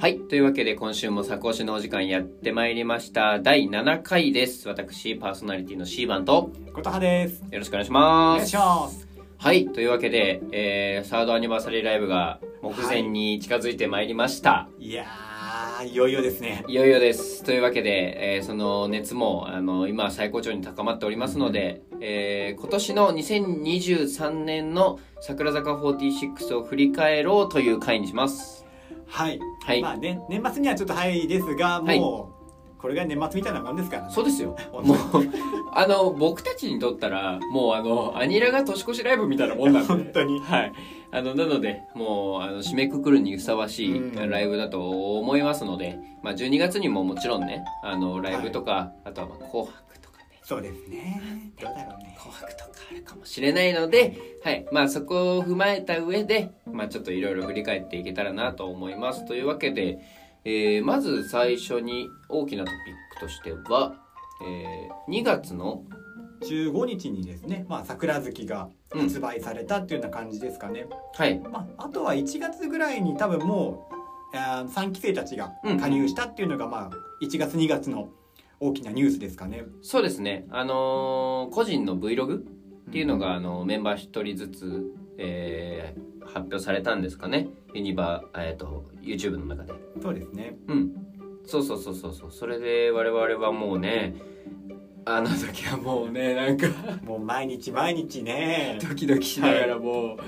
はい。というわけで、今週もサコーシのお時間やってまいりました。第7回です。私、パーソナリティの C 番と、ことはです。よろしくお願いしおます。願いします。はい。というわけで、えー、サードアニバーサリーライブが目前に近づいてまいりました。いやー、いよいよですね。い、よいよです。というわけで、えーその熱も、あの、今最高潮に高まっておりますので、えー今年の2023年の桜坂46を振り返ろうという回にします。はい。はい。まあね、年末にはちょっと早いですが、もう、はいこれが年末みたいなもんですからね。そうですよ。本も当う、あの、僕たちにとったら、もうあの、アニラが年越しライブみたいなもんなんで。本当にはい。あの、なので、もう、あの、締めくくるにふさわしいうんライブだと思いますので、まあ、12月にももちろんね、あの、ライブとか、あとは、まあ、紅白とかね、そうですね。どうだろうね。紅白とかあるかもしれないので、はい。まあ、そこを踏まえた上で、まあ、ちょっといろいろ振り返っていけたらなと思います。というわけで、えーまず最初に大きなトピックとしては、えー2月の15日にですね、まあ、桜月が発売されたっていうような感じですかね。はい。まあ、あとは1月ぐらいに多分もう、あー3期生たちが加入したっていうのが、まあ、1月2月の大きなニュースですかね。そうですね。あのー個人の Vlog っていうのが、あのメンバー一人ずつ、えー発表されたんですかね。ユニバー、えっ、と、YouTube の中で。そうですね。うん。そうそうそうそうそう。それで我々はもうね、あの時はもうね、なんか、もう毎日毎日ね。ドキドキしながらもう、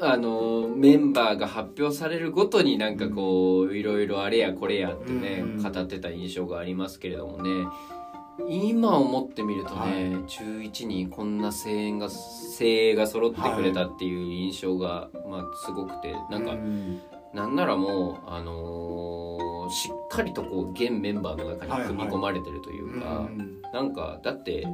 あのメンバーが発表されるごとになんかこういろいろあれやこれやってね、うん。語ってた印象がありますけれどもね。今思ってみるとね、はい。中1にこんな声援が精鋭が揃ってくれたっていう印象が、まあ、すごくてなんか、うん。なんならもう、あのーしっかりとこう現メンバーの中に組み込まれてるというか、うんなんかだって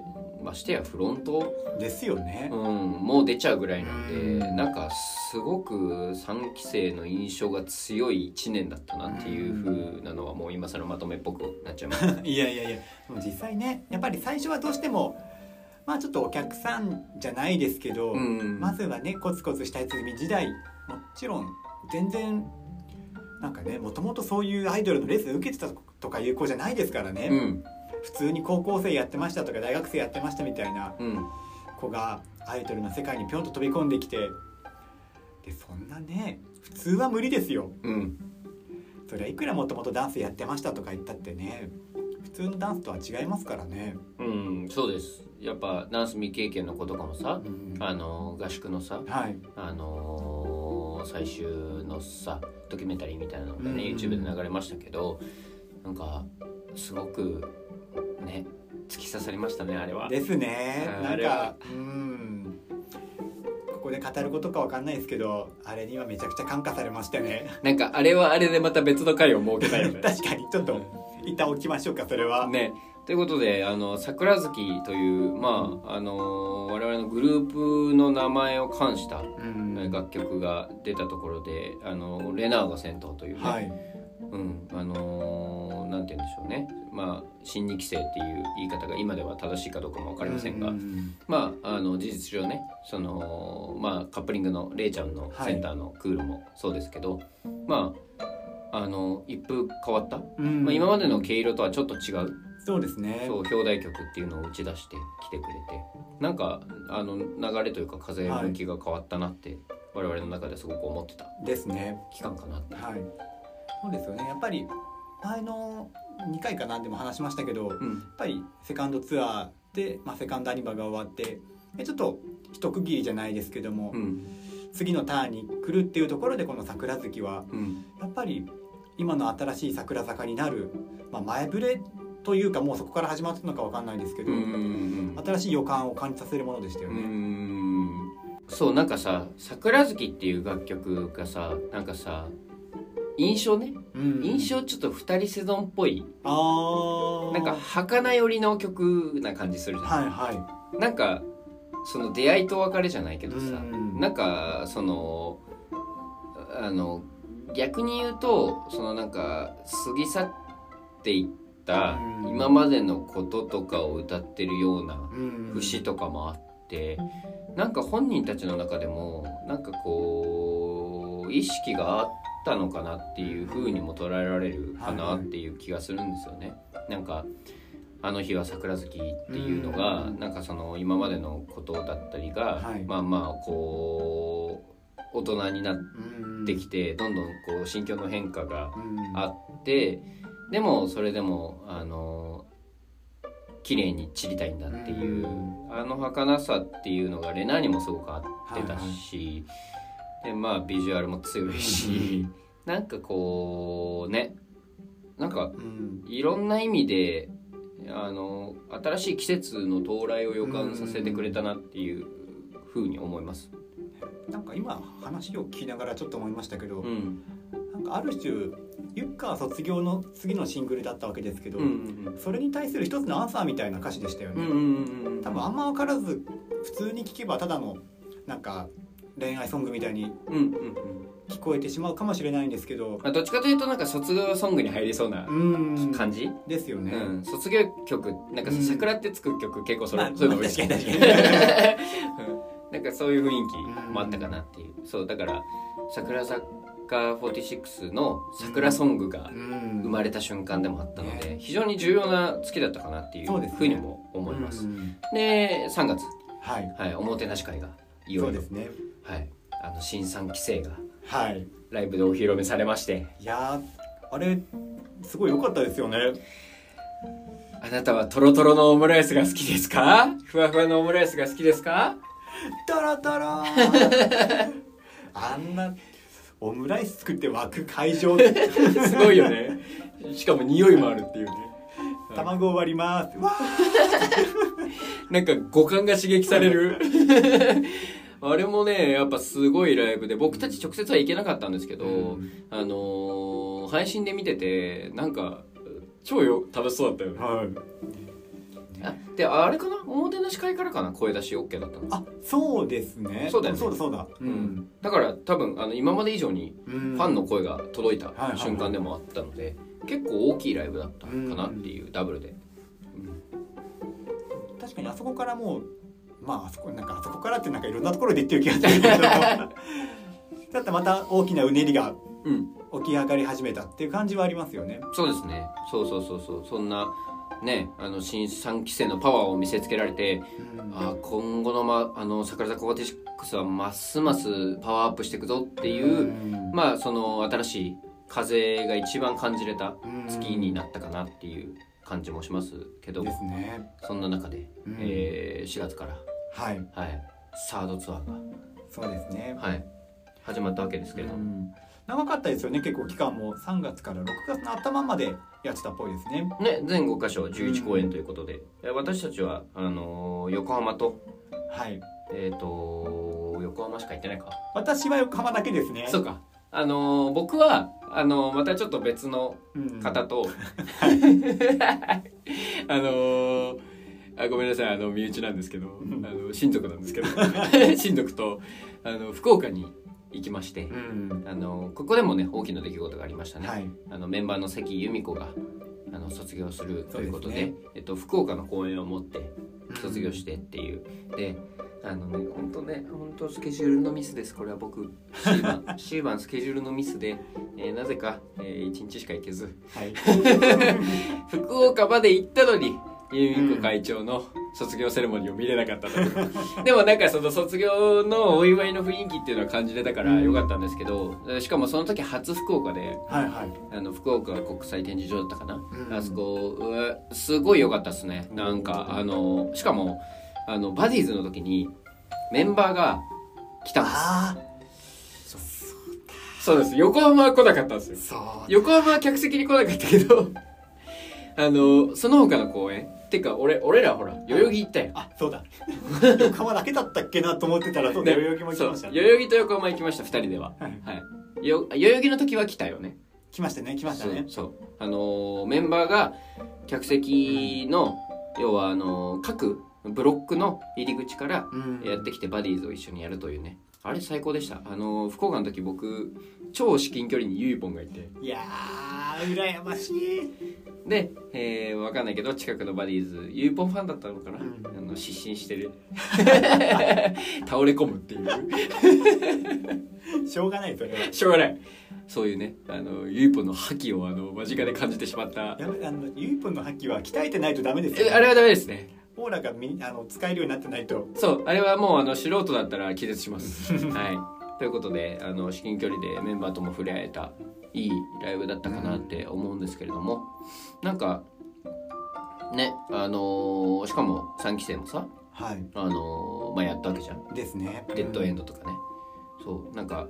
ましてやフロントですよね。うん、もう出ちゃうぐらいなんで、うんなんかすごく3期生の印象が強い1年だったなっていう風なのはもう今更まとめっぽくなっちゃいます。いやいやいやでも実際ねやっぱり最初はどうしてもまあちょっとお客さんじゃないですけど、うん、まずはねコツコツしたやつみ時代もちろん全然なんかねもともとそういうアイドルのレッスン受けてたとかいう子じゃないですからね、うん、普通に高校生やってましたとか大学生やってましたみたいなうん、子がアイドルの世界にぴょんと飛び込んできてでそんなね普通は無理ですよ。うん、それはいくらもともとダンスやってましたとか言ったってね普通のダンスとは違いますからね、うん、そうです。やっぱダンス未経験の子とかもさ、あの合宿のさ、はい。あの最終のさドキュメンタリーみたいなのがね、うん。YouTube で流れましたけど、なんかすごくね突き刺さりましたねあれは。ですね。あなんかうん。ここで語ることかわかんないですけどあれにはめちゃくちゃ感化されましたね。なんかあれはあれでまた別の回を設けたいよね。確かに。ちょっと一旦置きましょうかそれは、ね、ということであの桜月という、まあ、あの我々のグループの名前を冠したうん。楽曲が出たところであのレナーが先頭というね、はいうんあのなんて言うんでしょうね、まあ、新2期生っていう言い方が今では正しいかどうかも分かりませんが、うんまあ、あの事実上ねその、まあ、カップリングのレイちゃんのセンターのクールもそうですけど、まああの一風変わった、うん。まあ、今までの毛色とはちょっと違う。そうですね。そう表題曲っていうのを打ち出してきてくれて。なんかあの流れというか風向きが変わったなって、我々の中ですごく思ってたですね。期間かなって。はいそうですよね。やっぱり前の2回かなでも話しましたけどやっうんぱりセカンドツアーで、まあ、セカンドアニバが終わってでちょっと一区切りじゃないですけども、うん。次のターンに来るっていうところでこの桜月はうん。やっぱり今の新しい桜坂になる、まあ、前触れというかもうそこから始まったのかわかんないですけど、うん新しい予感を感じさせるものでしたようね。ん。そうなんかさ「桜月」っていう楽曲がさなんかさ印象ね。うん。印象ちょっと二人セゾンっぽい。あー。なんか儚寄りの曲な感じするじゃん、はいはなんかその出会いと別れじゃないけい。どさ、うんなんかそのあの逆に言うとそのなんか過ぎ去っていったうん。今までのこととかを歌ってるようなうん。節とかもあってなんか本人たちの中でもなんかこう意識があったったのかなっていう風にも捉えられるかなっていう気がするんですよね。なんかあの日は桜月っていうのが、うん。なんかその今までのことだったりが、はい。まあまあこう大人になっうんてきて、どんどんこう心境の変化がうんあってでもそれでもあの綺麗に散りたいんだっていう、うあの儚さっていうのがレナにもすごく合ってたし、でまあビジュアルも強いし、なんかこうねなんかうん。いろんな意味であの新しい季節の到来を予感させてくれたなっていうふうに思います。なんか今話を聞きながらちょっと思いましたけど、うん。なんかある種ユッカー卒業の次のシングルだったわけですけど、うんうんそれに対する一つのアンサーみたいな歌詞でしたよね、うんうんうんうん。多分あんま分からず普通に聴けばただのなんか恋愛ソングみたいにうんうんうん。聞こえてしまうかもしれないんですけど。まあ、どっちかというとなんか卒業ソングに入りそうなうん。感じ、ですよね、うん、卒業曲なんかさうん。桜ってつく曲結構それ、まあそういうの多い確かに確かに。うん。なんかそういう雰囲気もあったかなっていう、そうだから桜坂46の桜ソングがうん。生まれた瞬間でもあったので、非常に重要な月だったかなっていうそうですね。ふうにも思います。うんで3月、はい。はい、おもてなし会がいよいよ。そうですねはい、あの新3期生がはい。ライブでお披露目されまして。いやーあれすごい良かったですよね。あなたはトロトロのオムライスが好きですか？ふわふわのオムライスが好きですか？タラタラ あんなオムライス作って湧く会場。すごいよね。しかも匂いもあるっていうね。卵を割ります。わ なんか五感が刺激されるあれもねやっぱすごいライブで僕たち直接は行けなかったんですけど、うん。あのー配信で見ててなんか超よ楽しそうだったよね。はい。あであれかな？おもてなし会からかな？声出し OK だったのあそうですね。そうだよね。そうだそうだ。うん。だから多分あの今まで以上にフファンの声が届いた瞬間でもあったので、結構大きいライブだったかなっていう、ダブルで、確かにあそこからもうまああそこなんかあそこからってなんかいろんなところで言ってる気がするけど だってまた大きなうねりがうん、起き上がり始めたっていう感じはありますよね。そうですね。そうそうそうそう。そんなねあの新3期生のパワーを見せつけられて、あー今後の,、ま、あの桜坂46はますますパワーアップしていくぞっていう、うん。まあその新しい風が一番感じれたうん月になったかなっていう感じもしますけど、ですね。そんな中で、うん。えー4月から、はい。はい、サードツアーが、そうですね。はい、始まったわけですけれど。も、うん。長かったですよね。結構期間も。3月から6月の頭までやってたっぽいですね。ね、全5箇所11公演ということで、え私たちはあのー横浜と,、はい。えー、と横浜しか行ってないか、私は横浜だけですね。そうか。あのー僕はあのーまたちょっと別のうん。方と、あのーあごめんなさい。あの身内なんですけど、ん。あの親族なんですけど。親族とあの福岡に行きまして、うん。あのここでもね大きな出来事がありましたね、はい。あのメンバーの関由美子があの卒業するということでね。えっと、福岡の公演を持って卒業してっていう、であのね本当ね本当スケジュールのミスです。これは僕 C 番 C 番スケジュールのミスで、えーなぜか、え1日しか行けず。はい。福岡まで行ったのに由美子会長の卒業セレモニーを見れなかったと。い うでもなんかその卒業のお祝いの雰囲気っていうのは感じれたからよかったんですけどしかもその時初福岡ではいはい。あの福岡国際展示場だったかな、うん。あそこすごい良かったですね。なんかあのしかもあのバディーズの時にメンバーが来たんです。あそうです。横浜は来なかったんですよ。横浜は客席に来なかったけどあのその他の公演てか俺俺らほら代々木行ったよあそうだ。横浜だけだったっけなと思ってたらそうだ代々木も来ましたね。代々木と横浜行きました2人では。はい。はい。よ代々木の時は来たよね。来ましたね来ましたね。そうあのーメンバーが客席の、要はあのー各ブロックの入り口からうん。やってきてバディーズを一緒にやるというね。あれ最高でした。あのー福岡の時僕超至近距離にユイポンがいて。いやー羨ましい。で、えー、わかんないけど近くのバディーズユーポンファンだったのかな、うん。あの失神してる。倒れ込むっていう。しょうがないそれは。しょうがない。そういうねあのユーポンの覇気をあの間近で感じてしまった。やめあのユーポンの覇気は鍛えてないとダメですよ、えあれはダメですね。オーラがみあの使えるようになってないと。そうあれはもうあの素人だったら気絶します。はいということであの至近距離でメンバーとも触れ合えたいいライブだったかなって思うんですけれども、なんかねあのーしかも3期生もさはい。あのーまあやったわけじゃん。ですね。デッドエンドとかね、そうなんか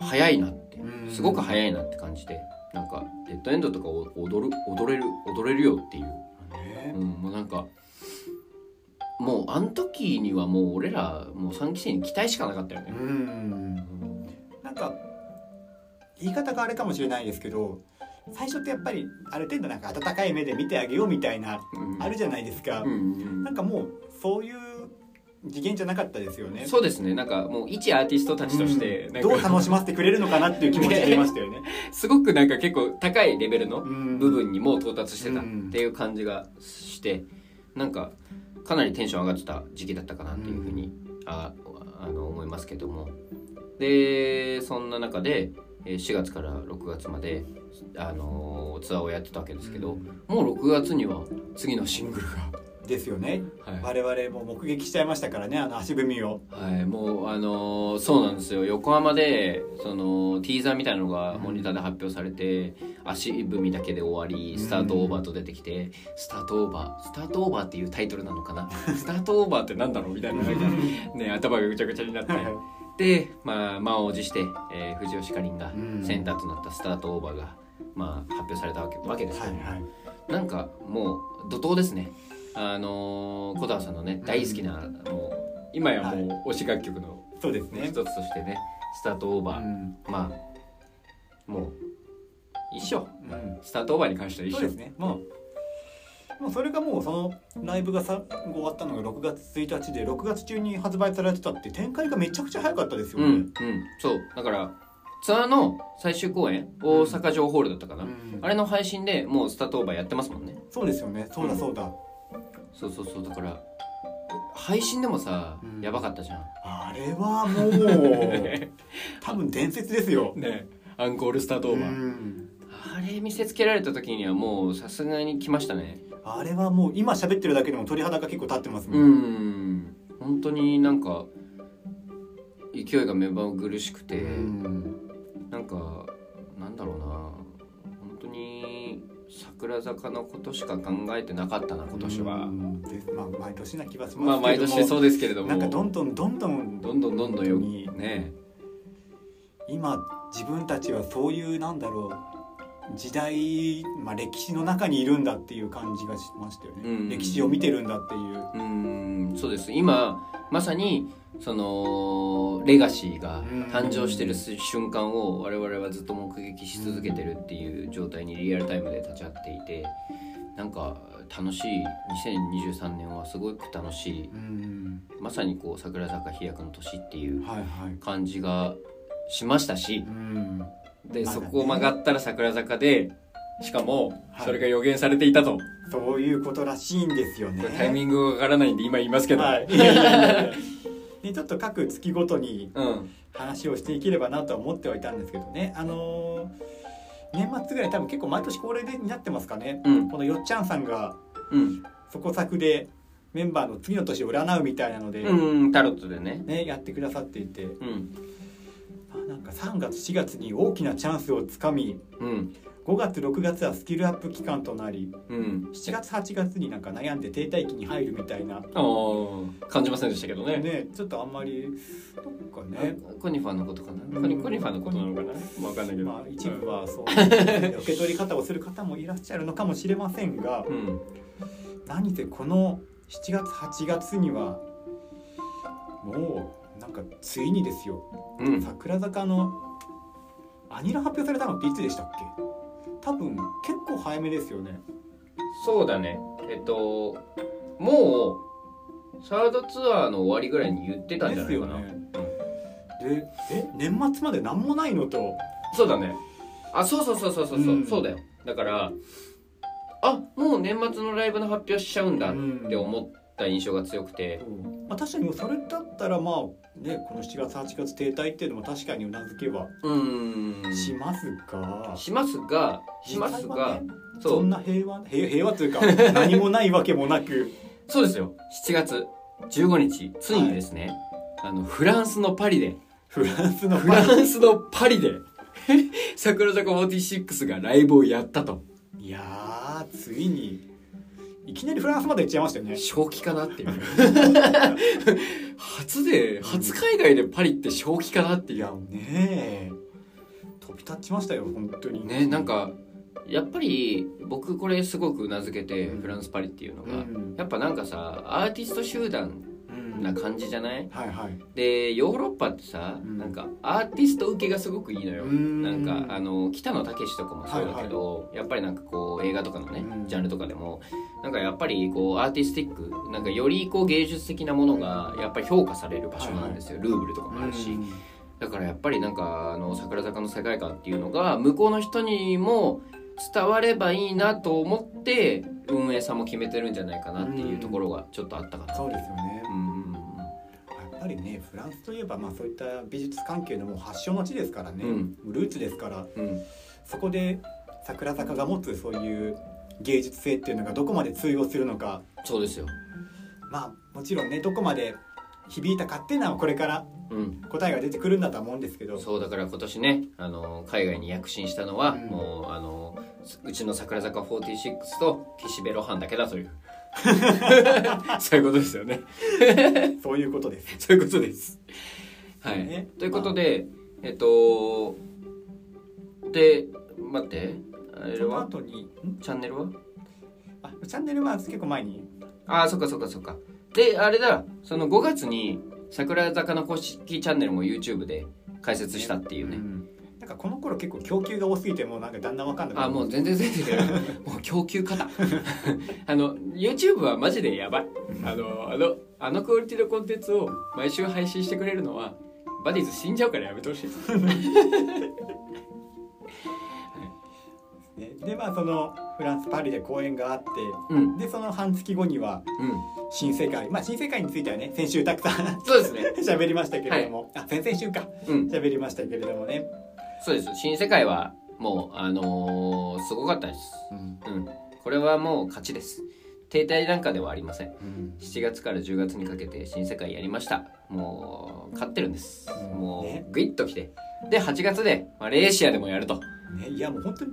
早いなって。うん。すごく早いなって感じでなんかデッドエンドとかを踊る踊れる踊れるよっていう、ねうん、もうなんかもうあの時にはもう俺らもう3期生に期待しかなかったようね、ん。なんか言い方があれかもしれないですけど最初ってやっぱりある程度なんか温かい目で見てあげようみたいなうん。あるじゃないですか、うんうんなんかもうそういう次元じゃなかったですよね。そうですね。なんかもう一アーティストたちとしてうん。どう楽しませてくれるのかなっていう気持ちでいましたよね。すごくなんか結構高いレベルのうん。部分にもう到達してたっうんていう感じがしてなんかかなりテンション上がってた時期だったかなっていうふうに、ああの思いますけども。でそんな中で4月から6月まで、あのーツアーをやってたわけですけど、もう6月には次のシングルですよね。が、はい。我々も目撃しちゃいましたからねあの足踏みを。はい、もうあのーそうなんですよ。横浜でそのティーザーみたいなのがモニターで発表されて、足踏みだけで終わりスタートオーバーと出てきて、スタートオーバースタートオーバーっていうタイトルなのかな？スタートオーバーってなんだろう？みたいなね 頭がぐちゃぐちゃになって。で、まあ、満を持して、えー藤吉かりんがうん。センターとなったスタートオーバーが、まあ、発表されたわけわけですけど、はいはい。なんかもう怒涛ですね。あのー小田さんのね大好きな、もう今やもう推し楽曲のそうですね。一つ。としてねスタートオーバー、うん。まあもう一緒。うん。スタートオーバーに関しては一緒。ですね。もうもうそれがもうそのライブがさ終わったのが6月1日で6月中に発売されてたって展開がめちゃくちゃ早かったですよね。うんうん。そう。だからツアーの最終公演大阪城ホールだったかな、うん。あれの配信でもうスタートオーバーやってますもんね。そうですよね。そうだそうだ。そうそうそう。だから配信でもさ、うん。やばかったじゃん。あれはもう 多分伝説ですよ。ね。アンコールスタートオーバー、うん。あれ見せつけられた時にはもうさすがに来ましたねあれはもう今喋ってるだけでも鳥肌が結構立ってますも。うん。ん本当になんか勢いが目まぐるしくて、うん。なんかなんだろうな。本当に桜坂のことしか考えてなかったな今年は、うん。ですまあ毎年な気がしますけども。まあ毎年そうですけれども。なんかどんどんどんどんどんどんどんどんよ本当に。ね。今自分たちはそういうなんだろう時代、まあ、歴史の中にいるんだっていう感じがしましたよね、うん。歴史を見てるんだっていう。うん。そうです。今まさにそのレガシーが誕生してる瞬間を我々はずっと目撃し続けてるっていう状態にリアルタイムで立ち会っていてなんか楽しい。2023年はすごく楽しい。うん。まさにこう桜坂飛躍の年っていう感じがしましたしうんで、そこを曲がったら桜坂でしかもはい。それが予言されていたと、そういうことらしいんですよね。これタイミングがわからないんで今言いますけど、はい。いやいやいやいや。でちょっと各月ごとにうん。話をしていければなとは思ってはいたんですけどね。あのー年末ぐらい多分結構毎年恒例になってますかね。うん。このよっちゃんさんがうん。そこ作でメンバーの次の年を占うみたいなので、うんタロットでね。ね、やってくださっていて。うんか3月4月に大きなチャンスをつかみうん。5月6月はスキルアップ期間となりうん。7月8月になんか悩んで停滞期に入るみたいな。感じませんでしたけどね。ねちょっとあんまりどっかね。コニファーのことかな？うん。コニコニファーのことなのかな？まあわかんないけど、まあ一部はそう。受け取り方をする方もいらっしゃるのかもしれませんがうん。何せこの7月8月にはもうなんかついにですよ。うん。桜坂のアニラ発表されたのっていつでしたっけ？多分結構早めですよね。そうだね。えっともうサードツアーの終わりぐらいに言ってたんじゃないかな、ですよね。でえ年末まで何もないのと。そうだね。あそうそうそうそうそうそう、うん。そうだよ。だからあもう年末のライブの発表しちゃうんだってう思った印象が強くて、まあ、確かにそれだったらまあねこの7月8月停滞っていうのも確かにうなずけばしますが、しますがしますがねそそんな平和平平和というか何もないわけもなく。そうですよ。7月15日ついにですね、あのフランスのパリでフランスのフランスのパリで 桜坂46がライブをやったと。いやーついにいきなりフランスまで行っちゃいましたよね。正気かなっていう。初で初海外でパリって正気かなっていやいうねえ飛び立ちましたよ本当に。ねなんかやっぱり僕これすごく名付けてうん。フランスパリっていうのが、うん。やっぱなんかさアーティスト集団うんな感じじゃないはいはいでヨーロッパってさ、うんなんかアーティスト受けがすごくいいのよ、んなんかあの北野武とかもそうだけど、やっぱりなんかこう映画とかのね、ジャンルとかでもなんかやっぱりこうアーティスティックなんかよりこう芸術的なものがやっぱり評価される場所なんですよ、ルーブルとかもあるし、だからやっぱりなんかあの桜坂の世界観っていうのが向こうの人にも伝わればいいなと思って運営さん。も決めてるんじゃないかなっていうところがちょっとあったかなそうですよね。うんうんうん。やっぱりねフランスといえばまあそういった美術関係のもう発祥の地ですからね、うん。ルーツですから。うん。そこで桜坂が持つそういう芸術性っていうのがどこまで通用するのか。そうですよ。まあもちろんねどこまで響いたかっていうのはこれからうん。答えが出てくるんだとは思うんですけど。そうだから今年ねあの海外に躍進したのは、うん。もうあのうちの桜坂46と岸辺露伴だけだという。そういうことですよね。そういうことです。そういうことです。はい、ね。ということで、えっとで待って。あれは？後にん？チャンネルは？あチャンネルは結構前に。ああそっかそっかそっか。であれだ。その5月に桜坂の公式チャンネルも YouTube で開設したっていうね、うんなんかこの頃結構供給が多すぎてもうなんかだんだんわかんなくなる。あもう全然全然。もう供給方 あの YouTube はマジでやばい。あのあのあのクオリティのコンテンツを毎週配信してくれるのはバディズ死んじゃうからやめてほしい。ね。でまあそのフランスパリで公演があってうん。でその半月後にはうん。新世界まあ新世界についてはね先週たくさんそうですね。喋りましたけれども、あ先々週か。うん。喋りましたけれどもね、そうです。新世界はもうあのーすごかったです。うん。これはもう勝ちです。停滞なんかではありません。7月から10月にかけて新世界やりました。もう勝ってるんです。うん。もねうグイッときて。で8月でマレーシアでもやると。ね、いやもう本当に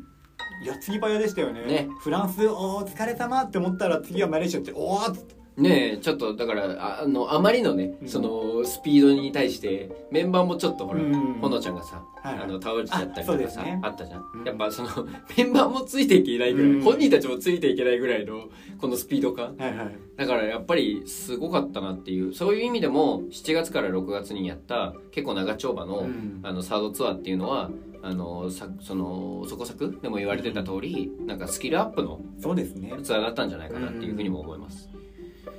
矢継ぎ早でしたよね。ね。フランスお疲れ様って思ったら次はマレーシアっておーっつってねえちょっとだからああのあまりのね、うん。そのスピードに対してメンバーもちょっとほら、うん。ほのちゃんがさ、はい。はいあの倒れちゃったりあそうとかさあ,、ねったじゃん、うんやっぱその メンバーもついていけないぐらい、うん。本人たちもついていけないぐらいのこのスピード感。はいはい。だからやっぱりすごかったなっていうそういう意味でも7月から6月にやった結構長丁場の,、うん。あのサードツアーっていうのはあのさそのそこさくでも言われてた通り、なんかスキルアップのそうですね。ツアーだったんじゃないかなっていうふうにも思います。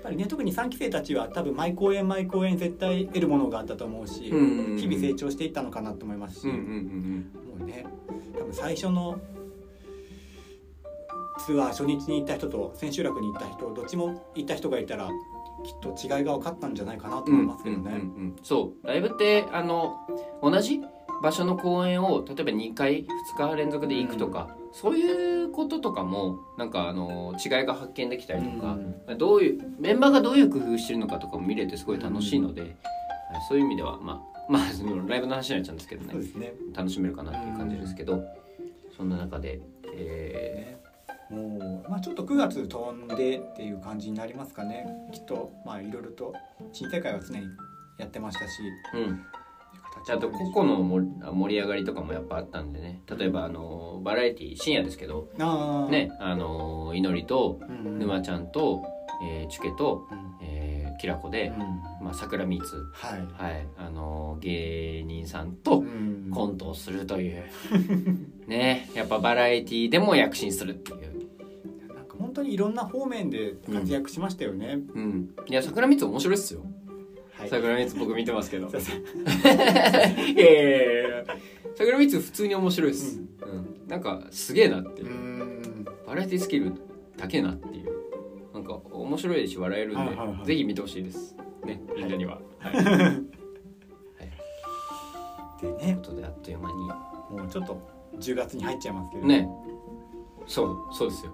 やっぱりね特に3期生たちは多分毎公演毎公演絶対得るものがあったと思うし、うん日々成長していったのかなと思いますし、うんうんうんもうね多分最初のツアー初日に行った人と千秋楽に行った人どっちも行った人がいたらきっと違いが分かったんじゃないかなとうん思いますけどね。うんうんうん。そう。ライブってあの同じ？場所の公演を例えば2回2日連続で行くとか、そういうこととかもなんかあの違いが発見できたりとか、どういうメンバーがどういう工夫してるのかとかも見れてすごい楽しいので、はいそういう意味ではまあまあライブの話になっちゃうんですけどね。ね。楽しめるかなっていう感じですけど、そんな中で、えもう、まあ、ちょっと9月飛んでっていう感じになりますかね。きっとまあいろいろと新世界は常にやってましたしーうん、あと個々の盛盛り上がりとかもやっぱあったんでね。例えばあのバラエティ深夜ですけど。あー。ねあのいのりとうんうん。沼ちゃんと、えー、チュケと、うん。えーきらこで、うん。まあ、桜蜜。はい。はい。あの芸人さんとうん。コントをするという。ねやっぱバラエティでも躍進するっていう。なんか本当にいろんな方面で活躍しましたよね、うん。いや桜蜜面白いっすよはい。桜蜜僕見てますけど。いやいやいや普通に面白いです、うん。なんかすげえなっていう。う、ん。バラエティスキル高えなっていう。なんか面白いし笑えるんで、はいはいはい。ぜひ見てほしいです。ねみんなには、はい、とい。うでね。ことであっという間に。もうちょっと10月に入っちゃいますけど。ね。そうそうですよ。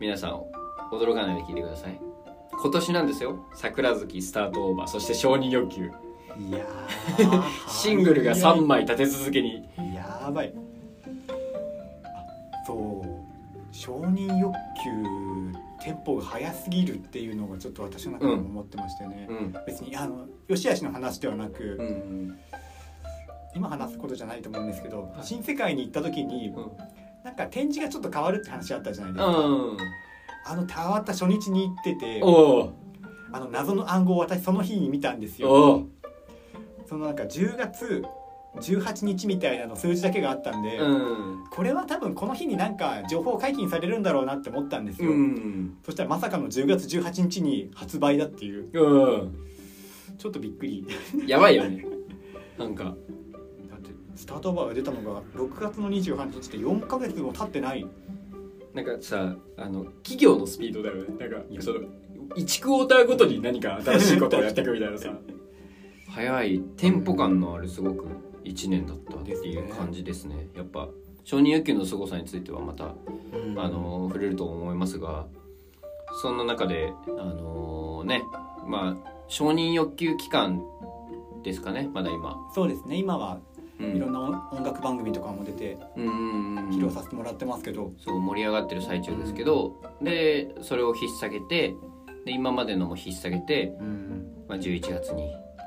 皆さん驚かないで聞いてください今年なんですよ。桜月スタートオーバー。そして承認欲求。いやー。シングルが3枚立て続けに。やばい。あそう。承認欲求テンポが速すぎるっていうのがちょっと私の中でも思ってましてね、うん。別にあの吉しの話ではなく、うん今話すことじゃないと思うんですけど、はい。新世界に行った時にうん。なんか展示がちょっと変わるって話あったじゃないですか、うんあの変わった初日に行っててあの謎の暗号を私その日に見たんですよ。そのなんか10月18日みたいなの数字だけがあったんで、うん。これは多分この日になんか情報解禁されるんだろうなって思ったんですうよ、ん。そしたらまさかの10月18日に発売だっていう。うん。ちょっとびっくり。やばいよね。なんか。だってスタートバーが出たのが6月の28日って4ヶ月も経ってないなんかさあの企業のスピードだよね。なんかその1クォーターごとに何か新しいことをやっていくみたいなさ。早いテンポ感のあるすごく1年だったっていう感じですね。やっぱ承認欲求の凄さについてはまたあの触れると思いますがそんな中であのねまあ承認欲求期間ですかねまだ今、そうですね。今はうん、いろんな番組とかも出て披露させてもらってますけど、そう盛り上がってる最中ですけどでそれを引っ提げてで今までのも引っ提げて、まあ、11月に、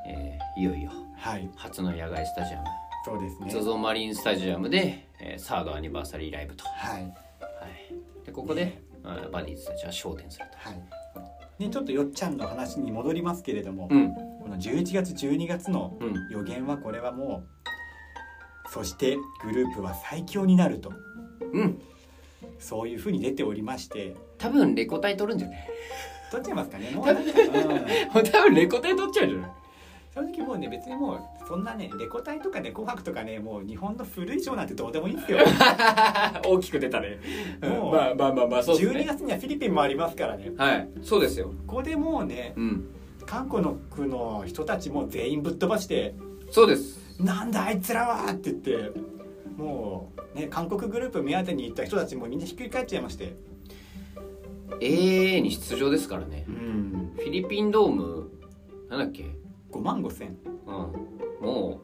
えーいよいよはい。初の野外スタジアム。そうですね。ZOZO マリンスタジアムで、えーサードアニバーサリーライブと、ははい。い、でここで、あバディーズたちは焦点するはい。ね、ちょっとよっちゃんの話に戻りますけれども、とうん。この11月12月のうん。予言はこれはもうそしてグループは最強になると。うん。そういうふうに出ておりまして。多分レコ大取るんじゃない取っちゃいますかね。もうなんか、うん。多分レコ大取っちゃうんじゃない？正直もうね別にもうそんなねレコ大とかね紅白とかねもう日本の古い賞なんてどうでもいいんですよ。大きく出たね、もうまあまあまあまあそうです12ね月にはフィリピンもありますからね。はい。そうですよ。ここでもうねうん。韓国の区の人たちも全員ぶっ飛ばしてそうです「なんだあいつらは!」って言ってもうね韓国グループ目当てに行った人たちもみんなひっくり返っちゃいまして。AA に出場ですからね。うん。フィリピンドームなんだっけ？5万5千うん。も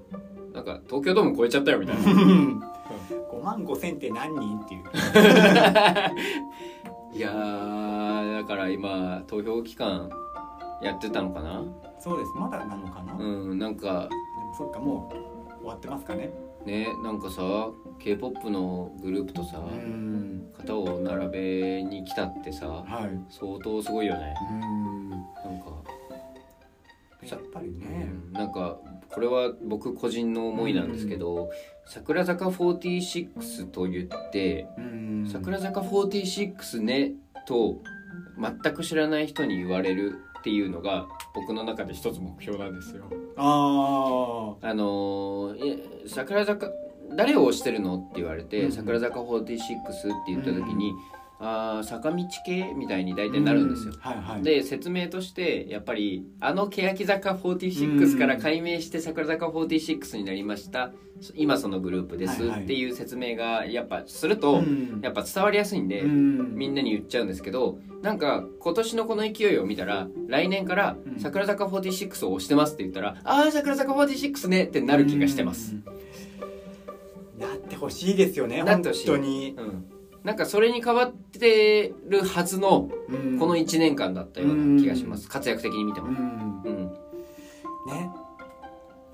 うなんか東京ドーム超えちゃったよみたいな。5万5千って何人っていう。いやーだから今投票期間やってたのかな？そうです。まだなのかな、うんなんかそっかもう終わってますかね。ねなんかさ k p o p のグループとさうん。肩を並べに来たってさはい。相当すごいよね。うん。なんかやっぱりうね、ん。なんかこれは僕個人の思いなんですけど、桜坂46と言って、うん。桜坂46ねと全く知らない人に言われるっていうのが僕の中で一つ目標なんですよ。ああの桜坂誰を推してるのって言われて、うん桜坂46って言った時に、あー坂道系みたいに大体なるんですよ。はいはい。で説明としてやっぱりあの欅坂46から改名して桜坂46になりました。今そのグループですっていう説明がやっぱするとうん。やっぱ伝わりやすいんでうん。みんなに言っちゃうんですけどなんか今年のこの勢いを見たら来年からうん。桜坂46を推してますって言ったらああ桜坂46ねってなる気がしてます。うん。なってほしいですよね本当に、うんなんかそれに変わってるはずのうん。この1年間だったような気がします。活躍的に見ても。うん。うん。ね。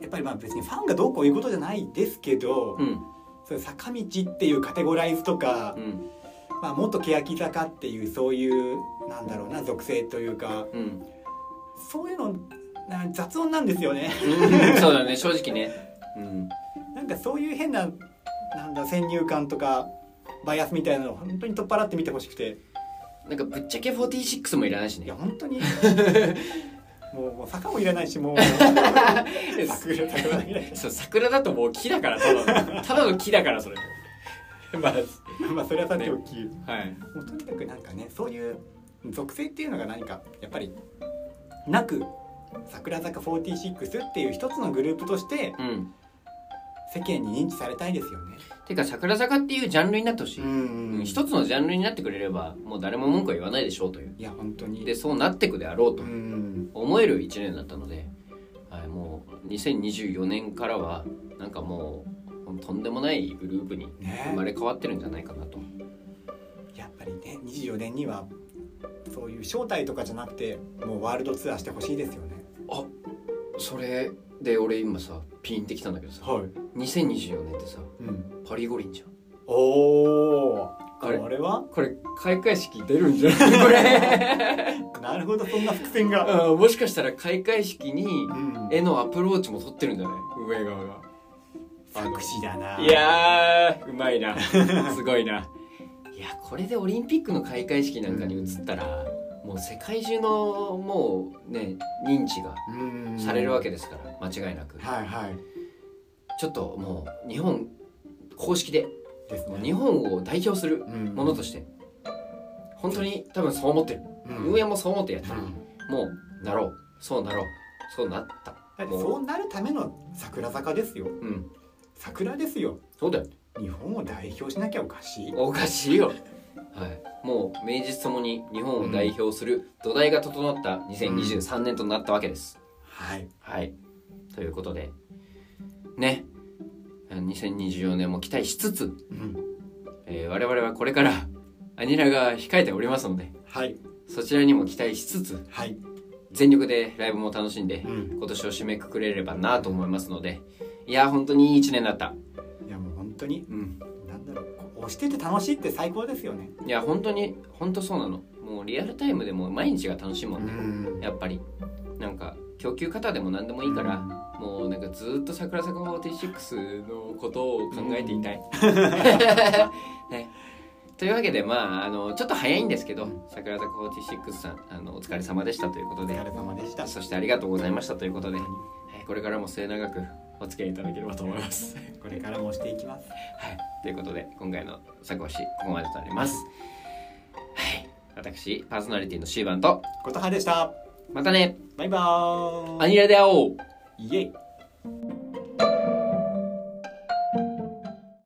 やっぱりまあ別にファンがどうこういうことじゃないですけど、うん。そ坂道っていうカテゴライズとかう、ん。まあ、元欅坂っていうそういうなんだろうな属性というかうん。そういうのな雑音なんですよね。うん。そうだね。正直ね。うん。なんかそういう変ななんだ先入観とかバイアスみたいなのを本当に取っ払ってみてほしくて。なんかぶっちゃけ46もいらないしね。いや本当に。もうもう坂もいらないしもう。桜坂もいらない。そう桜だともう木だからただの ただの木だからそれ。まあまあそれはさておき、はい。もうとにかくなんかねそういう属性っていうのが何かやっぱりなく桜坂46っていう一つのグループとしてうん世間に認知されたいですよね。てか桜坂っていうジャンルになってほしい、うんん。一つのジャンルになってくれればもう誰も文句は言わないでしょうという。いや本当に。でそうなってくであろうと。うん思える1年だったので、はい、もう2024年からはなんかもうとんでもないグループに生まねれ変わってるんじゃないかなと。やっぱりね24年にはそういう招待とかじゃなくてもうワールドツアーしてほしいですよね。それで俺今さピンってきたんだけどさはい。2024年ってさうん。パリ五輪じゃんおお。あれ？あれは？これ開会式出るんじゃない？これ なるほどそんな伏線が。うんもしかしたら開会式にうん絵のアプローチも取ってるんじゃない？上側が作詞だな。いやーうまいな すごいないやこれでオリンピックの開会式なんかに移ったら、もう世界中のもうね認知がうん。されるわけですから間違いなく。はいはい。ちょっともう日本公式でですね。日本を代表するうん。ものとして本当に多分そう思ってる。うん。運営もそう思ってやってるうん。もうなろう。そうなろう。そうなった。そうなるための桜坂ですよ。うん。桜ですよ。そうだよ。日本を代表しなきゃおかしい。おかしいよはいもう名実ともに日本を代表する土台が整った2023年となったわけです、はい。はいということでね2024年も期待しつつ、うん。えー我々はこれからアニラが控えておりますのではい。そちらにも期待しつつはい。全力でライブも楽しんでうん。今年を締めくくれればなと思いますのでいや本当にいい1年だったいやもう本当にうんしてて楽しいって最高ですよね。いや本当に本当そうなの。もうリアルタイムでも毎日が楽しいもんね、ん。やっぱり。なんか供給方でも何でもいいから、もうなんかずっと桜坂46のことを考えていたい。ね、というわけでまああのちょっと早いんですけど桜坂46さんあのお疲れ様でしたということで。お疲れ様でした。そしてありがとうございましたということで、はい。これからも末永くお付き合いいただければと思います。これからも押していきます。はい、ということで今回の「サコシ」ここまでとなります。はい、私パーソナリティのシーバンとことはでした。またねバイバーイ。アニラで会おうイエイ。